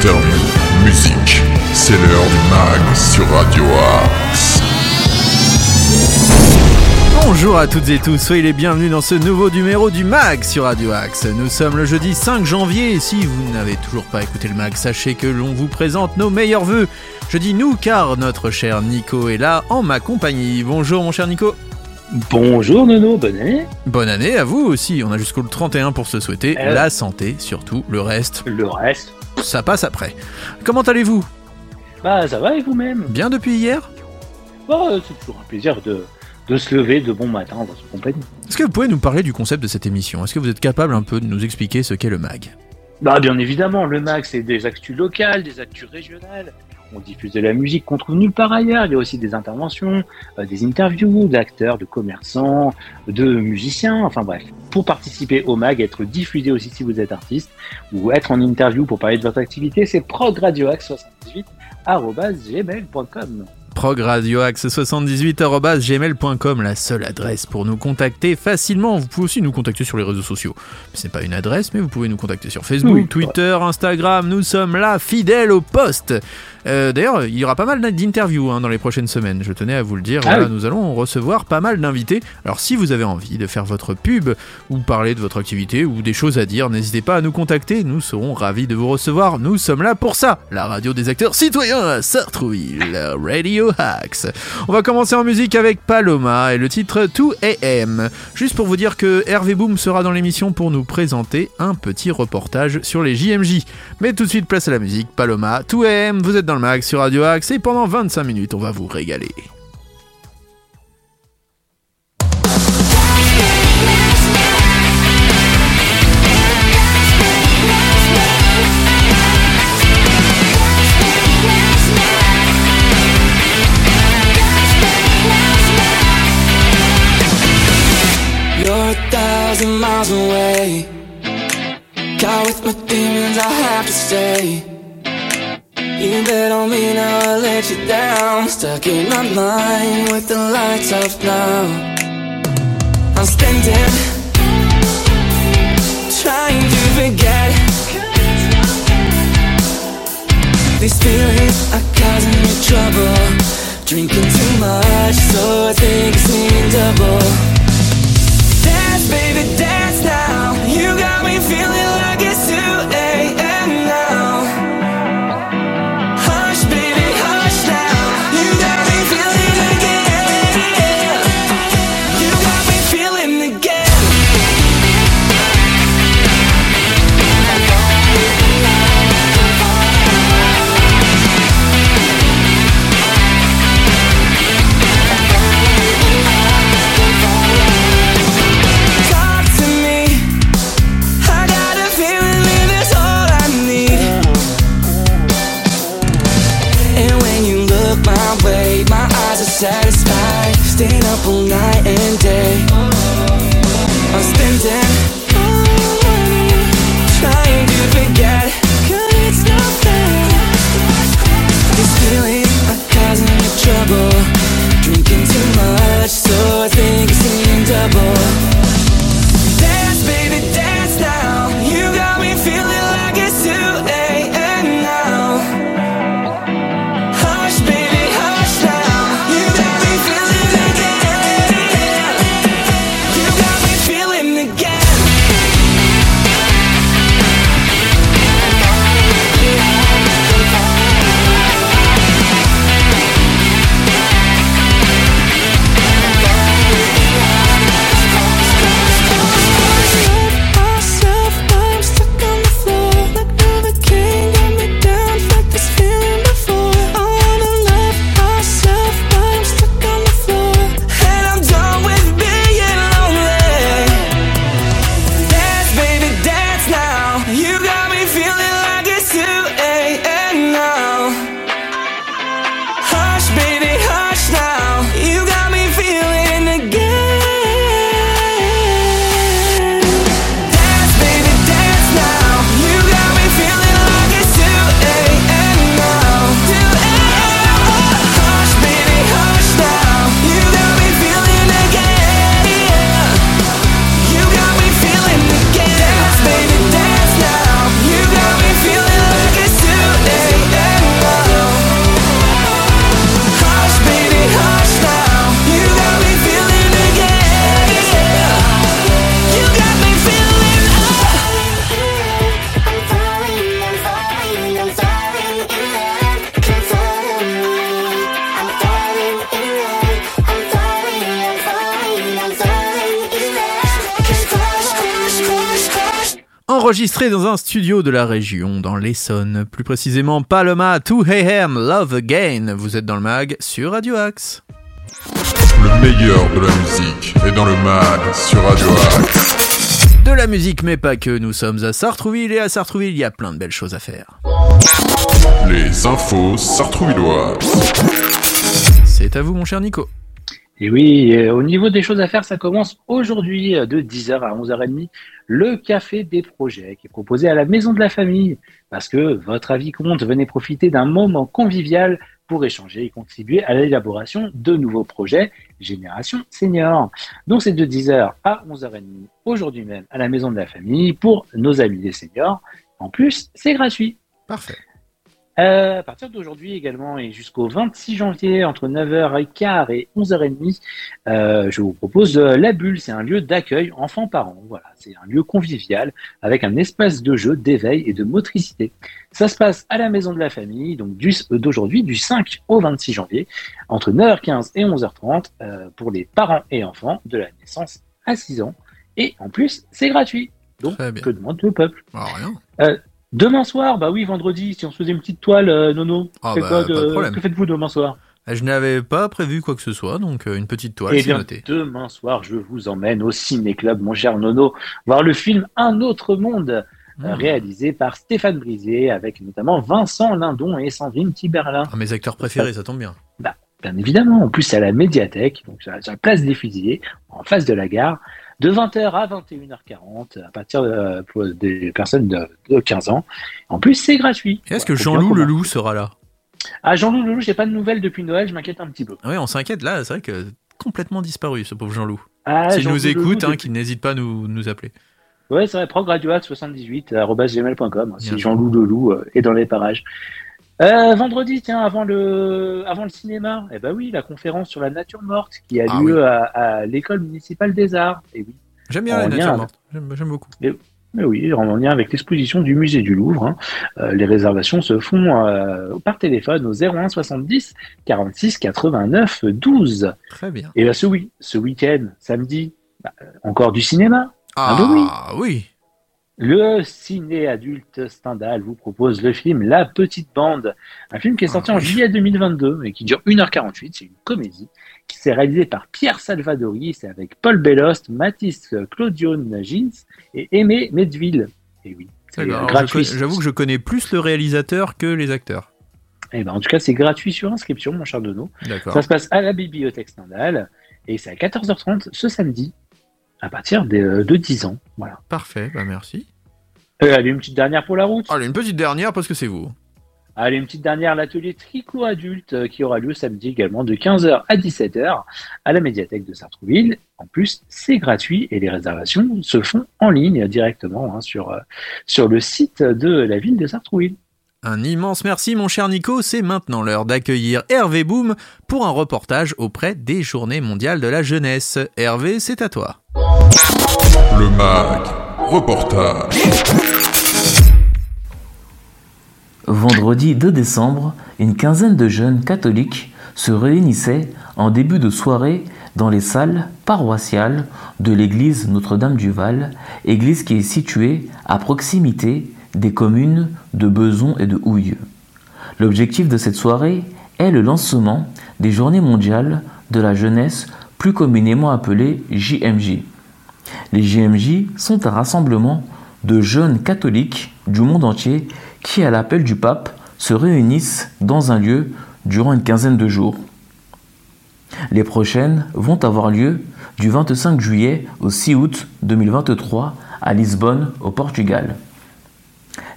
interviews, musique. C'est l'heure du mag sur Radio Axe. Bonjour à toutes et tous, soyez les bienvenus dans ce nouveau numéro du MAG sur Radio Axe. Nous sommes le jeudi 5 janvier et si vous n'avez toujours pas écouté le MAG, sachez que l'on vous présente nos meilleurs voeux. Je dis nous car notre cher Nico est là en ma compagnie. Bonjour mon cher Nico. Bonjour Nono, bonne année. Bonne année à vous aussi, on a jusqu'au 31 pour se souhaiter Euh. la santé surtout, le reste, Le reste, ça passe après. Comment allez-vous? Bah ça va et vous-même? Bien depuis hier? Bah, C'est toujours un plaisir de, de se lever de bon matin dans votre compagnie. Est-ce que vous pouvez nous parler du concept de cette émission? Est-ce que vous êtes capable un peu de nous expliquer ce qu'est le MAG? Bah bien évidemment, le MAG c'est des actus locales, des actus régionales. On diffuse de la musique qu'on trouve nulle part ailleurs. Il y a aussi des interventions, euh, des interviews d'acteurs, de commerçants, de musiciens. Enfin bref, pour participer au MAG, être diffusé aussi si vous êtes artiste, ou être en interview pour parler de votre activité, c'est progradioax78@gmail.com. progradioaxe78.gmail.com, la seule adresse pour nous contacter facilement. Vous pouvez aussi nous contacter sur les réseaux sociaux. Ce n'est pas une adresse, mais vous pouvez nous contacter sur Facebook, Oui. Twitter, Instagram. Nous sommes là, fidèles au poste. Euh, D'ailleurs, il y aura pas mal d'interviews hein, dans les prochaines semaines. Je tenais à vous le dire. Ah Voilà, oui. Nous allons recevoir pas mal d'invités. Alors, si vous avez envie de faire votre pub ou parler de votre activité ou des choses à dire, n'hésitez pas à nous contacter. Nous serons ravis de vous recevoir. Nous sommes là pour ça. La radio des acteurs citoyens à Sartrouville, Radio Hacks. On va commencer en musique avec Paloma et le titre 2AM. Juste pour vous dire que Hervé Boom sera dans l'émission pour nous présenter un petit reportage sur les JMJ. Mais tout de suite, place à la musique. Paloma, 2AM, vous êtes dans le mag sur Radio Axe et pendant 25 minutes, on va vous régaler. Miles away. Caught with my demons, I have to stay. You bet on me now, I let you down. Stuck in my mind with the lights off now. I'm spending, trying to forget. These feelings are causing me trouble. Drinking too much, so I think it's meaning double. Dance, baby, dance now. You got me feeling enregistré dans un studio de la région, dans l'Essonne, plus précisément Paloma 2 AM Love Again. Vous êtes dans le mag sur Radio Axe. Le meilleur de la musique est dans le mag sur Radio Axe. De la musique, mais pas que, nous sommes à Sartrouville et à Sartrouville, il y a plein de belles choses à faire. Les infos sartrouvilloises. C'est à vous, mon cher Nico. Et oui, euh, au niveau des choses à faire, ça commence aujourd'hui euh, de 10h à 11h30, le café des projets qui est proposé à la maison de la famille. Parce que votre avis compte, venez profiter d'un moment convivial pour échanger et contribuer à l'élaboration de nouveaux projets Génération Senior. Donc c'est de 10h à 11h30 aujourd'hui même à la maison de la famille pour nos amis des seniors. En plus, c'est gratuit. Parfait. Euh, à partir d'aujourd'hui également et jusqu'au 26 janvier, entre 9h15 et 11h30, euh, je vous propose euh, La Bulle. C'est un lieu d'accueil enfants-parents. Voilà, c'est un lieu convivial avec un espace de jeu, d'éveil et de motricité. Ça se passe à la maison de la famille, donc du- euh, d'aujourd'hui, du 5 au 26 janvier, entre 9h15 et 11h30, euh, pour les parents et enfants de la naissance à 6 ans. Et en plus, c'est gratuit. Donc, que demande le peuple? Alors, rien. Demain soir, bah oui, vendredi, si on se faisait une petite toile, euh, Nono, Ah bah, quoi pas de problème. que faites-vous demain soir Je n'avais pas prévu quoi que ce soit, donc euh, une petite toile, Eh c'est noté. demain soir, je vous emmène au Ciné-Club, mon cher Nono, voir le film Un autre monde, Mmh. réalisé par Stéphane Brisé, avec notamment Vincent Lindon et Sandrine Tiberlin. Ah, mes acteurs préférés, ça tombe bien. Bien évidemment, en plus, c'est à la médiathèque, donc sur la place des fusillés, en face de la gare, de 20h à 21h40, à partir de, pour des personnes de, de 15 ans. En plus, c'est gratuit. Est-ce que Voilà, Jean-Loup le comprendre. loup sera là? Ah, Jean-Loup Leloup, j'ai pas de nouvelles depuis Noël, je m'inquiète un petit peu. Ah Oui, on s'inquiète là, c'est vrai que complètement disparu ce pauvre Jean-Loup. Ah, S'il nous écoute, Leloup, hein, qu'il n'hésite pas à nous, nous appeler. Ouais, c'est vrai, progradioac78.gmail.com, Bien si. Jean-Loup Leloup euh, est dans les parages. Euh, vendredi, tiens, avant le, avant le cinéma, eh ben oui, la conférence sur la nature morte qui a Ah lieu à, à l'école municipale des arts. Et oui, J'aime bien En la nature morte. J'aime j'aime beaucoup. mais oui, en lien avec l'exposition du musée du Louvre. hein. Euh, les réservations se font euh, par téléphone au 01 70 46 89 12. Très bien. Et là, ce, oui, ce week-end, samedi, bah, encore du cinéma. Ah, bah oui. oui. Le ciné adulte Stendhal vous propose le film La Petite Bande, un film qui est sorti Ah, en oui. juillet 2022 et qui dure 1h48. C'est une comédie qui s'est réalisée par Pierre Salvadori. C'est avec Paul Bellost, Mathis Claudion Gins et Aimé Medville. Et oui, c'est gratuit. J'avoue que je connais plus le réalisateur que les acteurs. Eh ben, en tout cas, c'est gratuit sur inscription, mon cher Dono. Ça se passe à la bibliothèque Stendhal et c'est à 14h30 ce samedi à partir de, de 10 ans. Voilà. Parfait, bah merci. Euh, allez, une petite dernière pour la route. Allez, une petite dernière parce que c'est vous. Allez, une petite dernière, l'atelier tricot adulte euh, qui aura lieu samedi également de 15h à 17h à la médiathèque de Sartrouville. En plus, c'est gratuit et les réservations se font en ligne directement hein, sur, euh, sur le site de la ville de Sartrouville. Un immense merci mon cher Nico, c'est maintenant l'heure d'accueillir Hervé Boom pour un reportage auprès des Journées mondiales de la jeunesse. Hervé, c'est à toi. Le mag. Reportage. Vendredi 2 décembre, une quinzaine de jeunes catholiques se réunissaient en début de soirée dans les salles paroissiales de l'église Notre-Dame du Val, église qui est située à proximité des communes de Beson et de Houille. L'objectif de cette soirée est le lancement des Journées mondiales de la jeunesse, plus communément appelées JMJ. Les JMJ sont un rassemblement de jeunes catholiques du monde entier qui, à l'appel du pape, se réunissent dans un lieu durant une quinzaine de jours. Les prochaines vont avoir lieu du 25 juillet au 6 août 2023 à Lisbonne, au Portugal.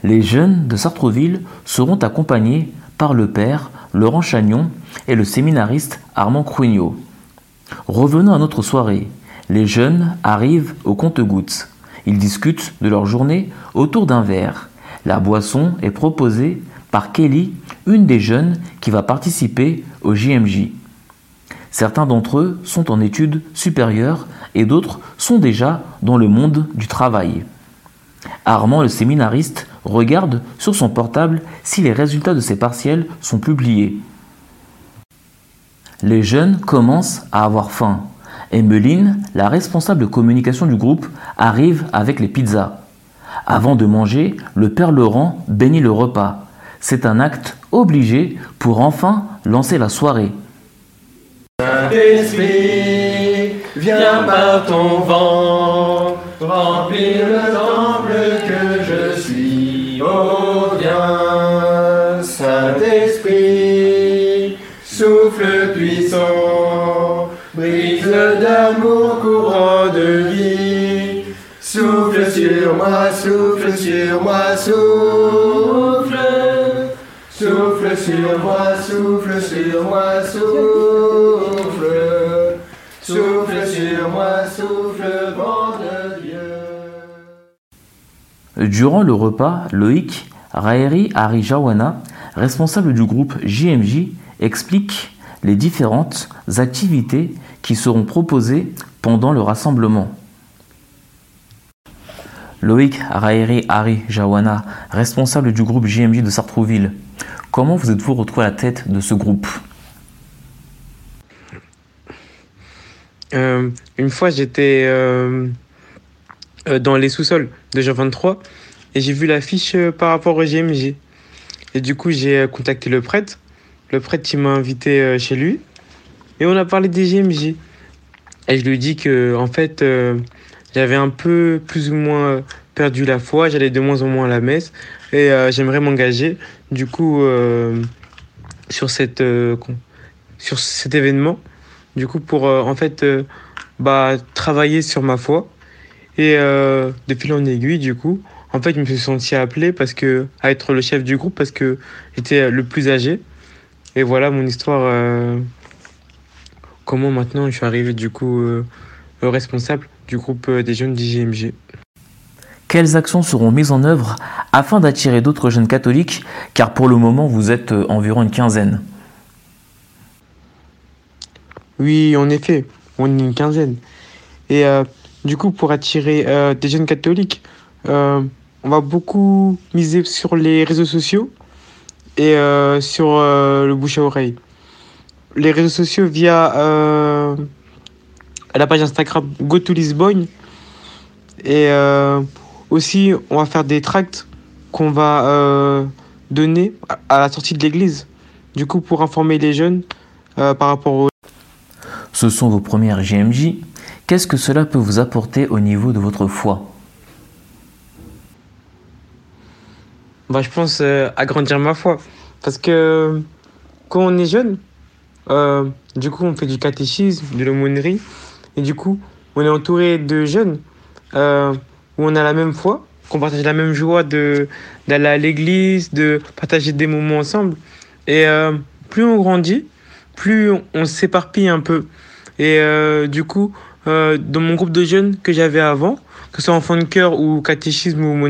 Les jeunes de Sartreville seront accompagnés par le père Laurent Chagnon et le séminariste Armand Cruignot. Revenons à notre soirée. Les jeunes arrivent au compte-gouttes. Ils discutent de leur journée autour d'un verre. La boisson est proposée par Kelly, une des jeunes qui va participer au JMJ. Certains d'entre eux sont en études supérieures et d'autres sont déjà dans le monde du travail. Armand, le séminariste, regarde sur son portable si les résultats de ses partiels sont publiés. Les jeunes commencent à avoir faim. Emmeline, la responsable de communication du groupe, arrive avec les pizzas. Avant de manger, le Père Laurent bénit le repas. C'est un acte obligé pour enfin lancer la soirée. Saint-Esprit, viens par ton vent, remplir le temple que je suis. Oh, viens, Saint-Esprit, souffle puissant, brise souffle sur moi, souffle. Sur moi, souffle souffle. Sur moi, souffle. Durant le repas, Loïc Raeri Arijawana, responsable du groupe JMJ, explique les différentes activités qui seront proposées pendant le rassemblement. Loïc Raeri Arijawana, responsable du groupe JMJ de Sartrouville, comment vous êtes-vous retrouvé à la tête de ce groupe? Euh, une fois, j'étais euh, euh, dans les sous-sols de Jean 23 et j'ai vu l'affiche par rapport au GMG. Et du coup, j'ai contacté le prêtre. Le prêtre, il m'a invité chez lui et on a parlé des GMJ. Et je lui ai dit que, en fait, j'avais un peu plus ou moins euh, perdu la foi, j'allais de moins en moins à la messe et euh, j'aimerais m'engager, du coup, euh, sur, cette, euh, sur cet événement du coup pour euh, en fait euh, bah, travailler sur ma foi et de fil en aiguille du coup en fait je me suis senti appelé parce que à être le chef du groupe parce que j'étais le plus âgé. Et voilà mon histoire comment maintenant je suis arrivé du coup responsable du groupe euh, des jeunes d'IGMG Quelles actions seront mises en œuvre afin d'attirer d'autres jeunes catholiques? Car pour le moment, vous êtes euh, environ une quinzaine. Oui, en effet, on est une quinzaine. Et euh, du coup, pour attirer euh, des jeunes catholiques, euh, on va beaucoup miser sur les réseaux sociaux et euh, sur euh, le bouche à oreille. Les réseaux sociaux via euh, la page Instagram Go to Lisbonne. Et euh, aussi, on va faire des tracts qu'on va euh, donner à- à la sortie de l'église. Du coup, pour informer les jeunes euh, par rapport au Ce sont vos premières JMJ. Qu'est-ce que cela peut vous apporter au niveau de votre foi? Bah, je pense euh, agrandir ma foi. Parce que quand on est jeune, euh, du coup, on fait du catéchisme, de l'aumônerie. Et du coup, on est entouré de jeunes euh, où on a la même foi, qu'on partage la même joie de- d'aller à l'église, de partager des moments ensemble. Et euh, plus on grandit, plus on, s'éparpille un peu. Et euh, du coup, dans mon groupe de jeunes que j'avais avant, que ce soit enfant de cœur ou catéchisme ou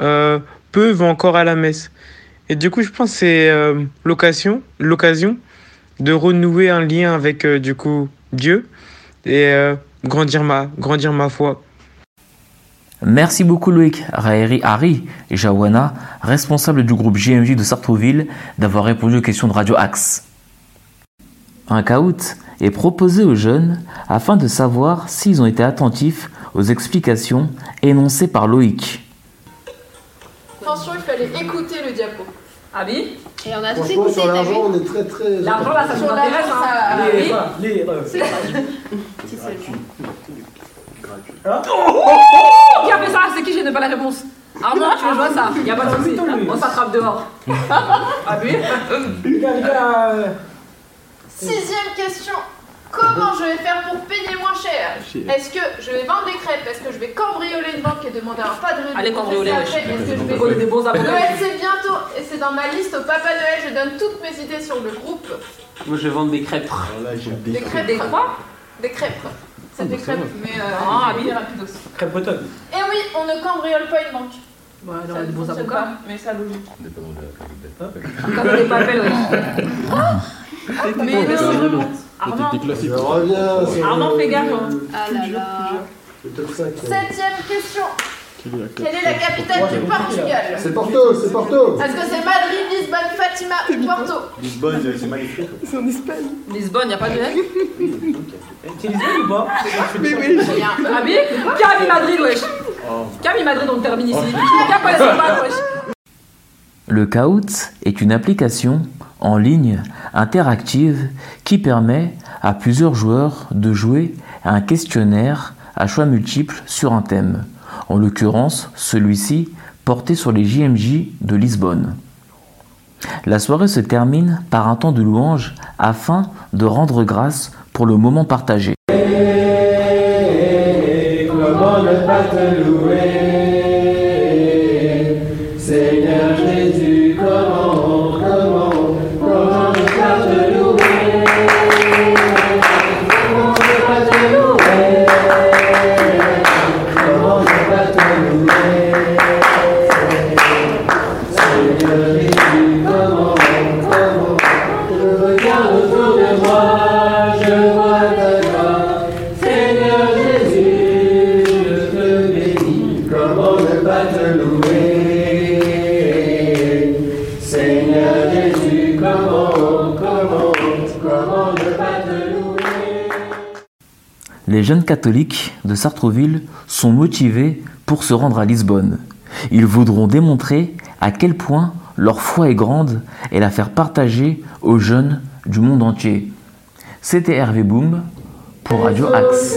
euh, peu vont encore à la messe. Et du coup, je pense que c'est l'occasion, l'occasion de renouer un lien avec du coup Dieu et euh, grandir ma, grandir ma foi. Merci beaucoup Loïc Raeri Hari Jawana, responsable du groupe JMJ de Sartrouville, d'avoir répondu aux questions de Radio Axe. Un caout est proposé aux jeunes afin de savoir s'ils ont été attentifs aux explications énoncées par Loïc. Attention, il fallait écouter le diapo. Ah oui? Et on a tous Franchement, écouté, sur l'argent, on est très très. L'argent là, ça nous intéresse. l'argent, Hein. Lire, lire. C'est Si seulement. Qui a fait ça C'est qui J'ai pas la réponse. Armand, tu veux jouer à ça Y a pas de soucis. On s'attrape dehors. Ah oui euh, Sixième question. Comment je vais faire pour payer moins cher Est-ce que je vais vendre des crêpes Est-ce que je vais cambrioler une banque et demander un padre de Allez, cambrioler, Est-ce que je vais... des bons avocats. Noël c'est bientôt et c'est dans ma liste au Papa Noël. Je donne toutes mes idées sur le groupe. Moi, je vais vendre des crêpes. Des crêpes. Des quoi Des crêpes. C'est des crêpes, mais euh, Ah, oui. rapidos. crêpe bretonne. Et oui, on ne cambriole pas une banque. Ouais, non, Ça des ne bons avocats. pas, mais ça logique. Quand on n'est pas appel, ouais. Mais non. Armand, Je reviens sur. Armand, le- fais gaffe. le- Ah là là. Le top 5. Septième question. Quelle est la capitale du Portugal C'est Porto, c'est Porto. Est-ce que c'est Madrid, Lisbonne, Fatima ou Porto? Lisbonne, c'est magnifique. Lisbonne, y a pas de L C'est Lisbonne ou pas? A un- Ah oui mis Madrid, wesh Cam, il Madrid, on le termine ici. Wesh? Le Kahoot est une application en ligne interactive qui permet à plusieurs joueurs de jouer à un questionnaire à choix multiples sur un thème. En l'occurrence, celui-ci porté sur les JMJ de Lisbonne. La soirée se termine par un temps de louange afin de rendre grâce pour le moment partagé. Catholiques de Sartrouville sont motivés pour se rendre à Lisbonne. Ils voudront démontrer à quel point leur foi est grande et la faire partager aux jeunes du monde entier. C'était Hervé Boom pour Radio Axe.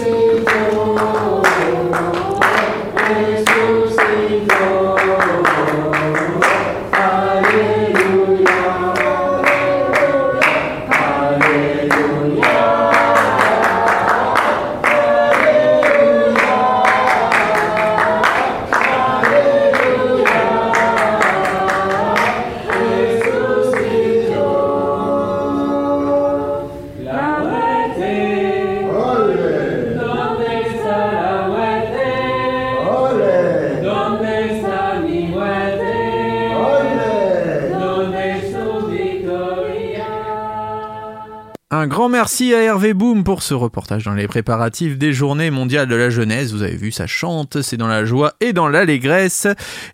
Merci à Hervé Boom pour ce reportage dans les préparatifs des journées mondiales de la jeunesse. Vous avez vu, ça chante, c'est dans la joie et dans l'allégresse.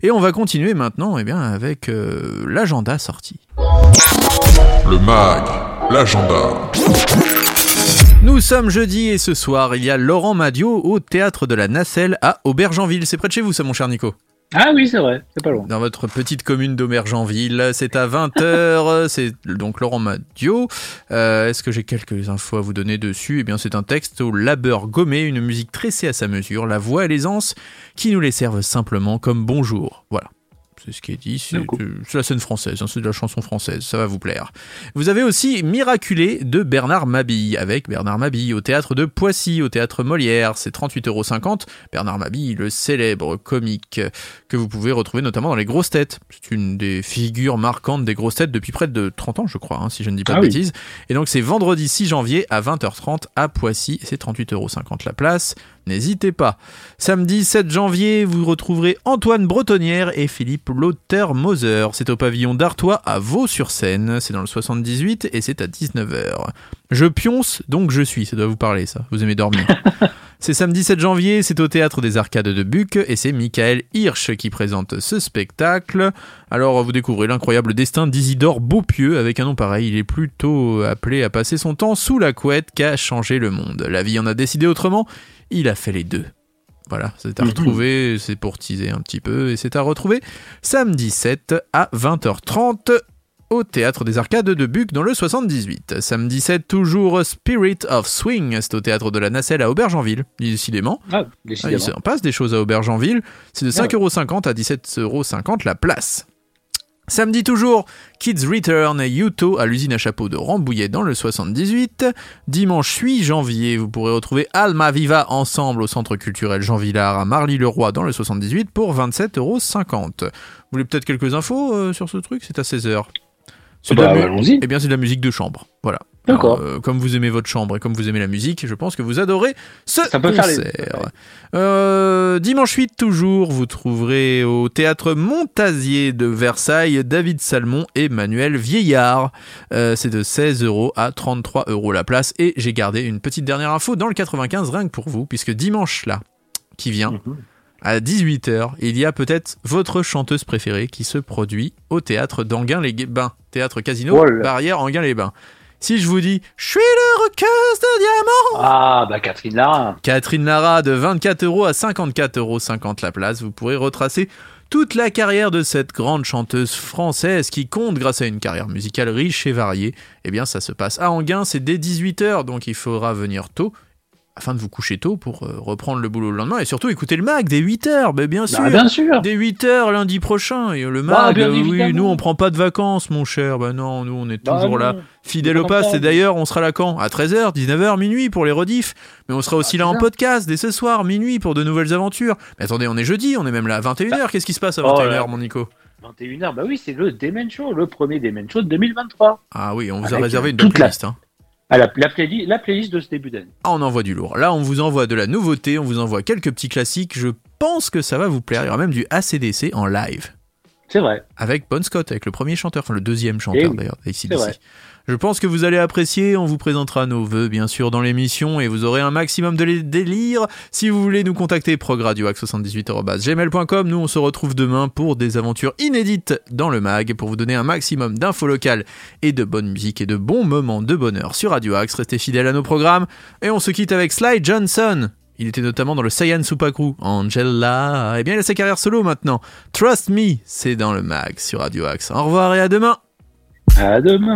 Et on va continuer maintenant eh bien, avec euh, l'agenda sorti. Le mag, l'agenda. Nous sommes jeudi et ce soir, il y a Laurent Madio au théâtre de la Nacelle à Aubergenville. C'est près de chez vous, ça, mon cher Nico? Ah oui, c'est vrai, c'est pas loin. Dans votre petite commune d'Aubergenville. C'est à 20h. c'est donc Laurent Madio. Euh, Est-ce que j'ai quelques infos à vous donner dessus? Eh bien, c'est un texte au labeur gommé, une musique tressée à sa mesure, la voix et l'aisance qui nous les servent simplement comme bonjour. Voilà. C'est ce qui est dit, c'est la scène française, hein, c'est de la chanson française, ça va vous plaire. Vous avez aussi Miraculé de Bernard Mabille, avec Bernard Mabille au théâtre de Poissy, au théâtre Molière, c'est 38,50€. Bernard Mabille, le célèbre comique que vous pouvez retrouver notamment dans Les Grosses Têtes. C'est une des figures marquantes des Grosses Têtes depuis près de 30 ans, je crois, hein, si je ne dis pas Ah de oui. bêtises. Et donc c'est vendredi 6 janvier à 20h30 à Poissy, c'est 38,50€ la place. N'hésitez pas. Samedi 7 janvier, vous retrouverez Antoine Bretonnière et Philippe Lauter-Moser. C'est au pavillon d'Artois à Vaux-sur-Seine. C'est dans le 78 et c'est à 19h. Je pionce, donc je suis. Ça doit vous parler, ça. Vous aimez dormir. C'est samedi 7 janvier, c'est au théâtre des Arcades de Buc et c'est Michael Hirsch qui présente ce spectacle. Alors vous découvrez l'incroyable destin d'Isidore Beaupieux avec un nom pareil, il est plutôt appelé à passer son temps sous la couette qu'à changer le monde. La vie en a décidé autrement, il a fait les deux. Voilà, c'est à retrouver, c'est pour teaser un petit peu, et c'est à retrouver samedi 7 à 20h30 au Théâtre des Arcades de Buc dans le 78. Samedi 7, toujours Spirit of Swing, c'est au Théâtre de la Nacelle à Aubergenville, décidément. Ah, Ah, décidément. il s'en passe des choses à Aubergenville. C'est de Ah ouais. 5,50€ à 17,50€ la place. Samedi toujours, Kids Return et Yuto à l'usine à chapeau de Rambouillet dans le 78. Dimanche 8 janvier, vous pourrez retrouver Alma Viva ensemble au centre culturel Jean Villard à Marly-le-Roi dans le 78 pour 27,50€. Vous voulez peut-être quelques infos euh, sur ce truc? C'est à 16h. C'est de Bah, la mu- allons-y. Eh bien, c'est de la musique de chambre. Voilà. D'accord. Euh, comme vous aimez votre chambre et comme vous aimez la musique, je pense que vous adorez ce Ça peut faire les- concert. Euh, dimanche 8 toujours, vous trouverez au théâtre Montazier de Versailles David Salmon et Manuel Vieillard. Euh, c'est de 16 euros à 33 euros la place. Et j'ai gardé une petite dernière info dans le 95 rien que pour vous, puisque dimanche là, qui vient, Mhm. à 18h, il y a peut-être votre chanteuse préférée qui se produit au théâtre d'Anguin-les-Bains. Théâtre Casino, Oh. Barrière Anguin-les-Bains. Si je vous dis Je suis le requeuse de diamants Ah, bah Catherine Lara. Catherine Lara de 24 euros à 54,50 euros la place. Vous pourrez retracer toute la carrière de cette grande chanteuse française qui compte grâce à une carrière musicale riche et variée. Eh bien, ça se passe à Anguin, c'est dès 18h, donc il faudra venir tôt afin de vous coucher tôt pour euh, reprendre le boulot le lendemain et surtout écouter le mag dès 8h, ben bien sûr. Bah, bien sûr. Dès 8h lundi prochain. Et le Bah, mag, euh, oui, nous on prend pas de vacances, mon cher. Ben non, nous on est Bah, toujours là, fidèle au poste. Et d'ailleurs, on sera là quand? À 13h, 19h, minuit pour les rediffs. Mais on sera aussi là en podcast dès ce soir, minuit pour de nouvelles aventures. Mais attendez, on est jeudi, on est même là à 21h. Qu'est-ce qui se passe à Oh 21h, là. mon Nico? 21h, bah oui, c'est le Demen Show, le premier Demen Show de 2023. Ah oui, on vous a Avec, réservé euh, une toute la-. Hein. Ah, la, la playlist de ce début d'année. Ah, on envoie du lourd. Là, on vous envoie de la nouveauté, on vous envoie quelques petits classiques. Je pense que ça va vous plaire. Il y aura même du ACDC en live. C'est vrai. Avec Bon Scott, avec le premier chanteur, enfin le deuxième chanteur Eh oui, d'ailleurs, vrai. Je pense que vous allez apprécier, on vous présentera nos vœux bien sûr dans l'émission et vous aurez un maximum de les- délire. Si vous voulez nous contacter, progradioax78.gmail.com, nous on se retrouve demain pour des aventures inédites dans le mag, pour vous donner un maximum d'infos locales et de bonne musique et de bons moments de bonheur sur Radio Axe. Restez fidèles à nos programmes et on se quitte avec Sly Johnson. Il était notamment dans le Saiyan Supakru, Angela. Eh bien, il a sa carrière solo maintenant. Trust Me, c'est dans le mag sur Radio Axe. Au revoir et à demain. À demain.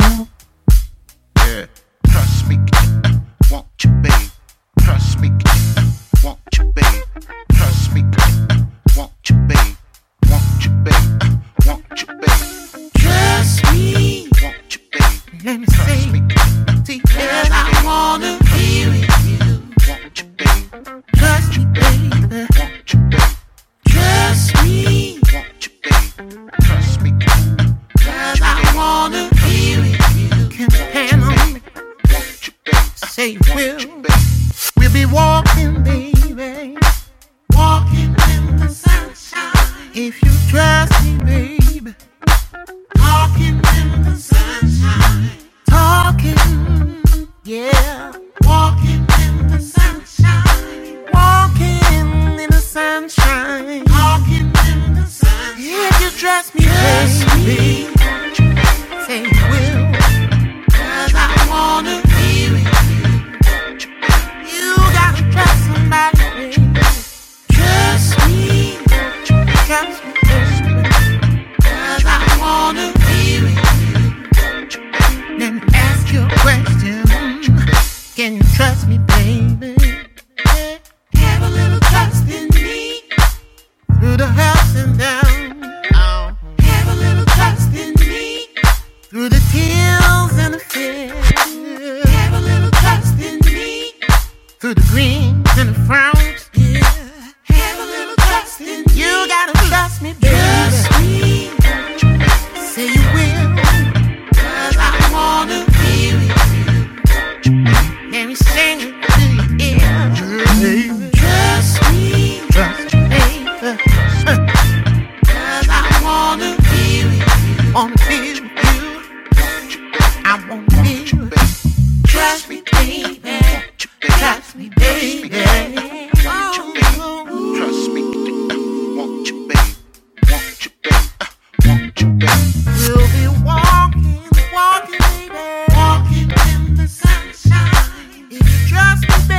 Through the green. Bye.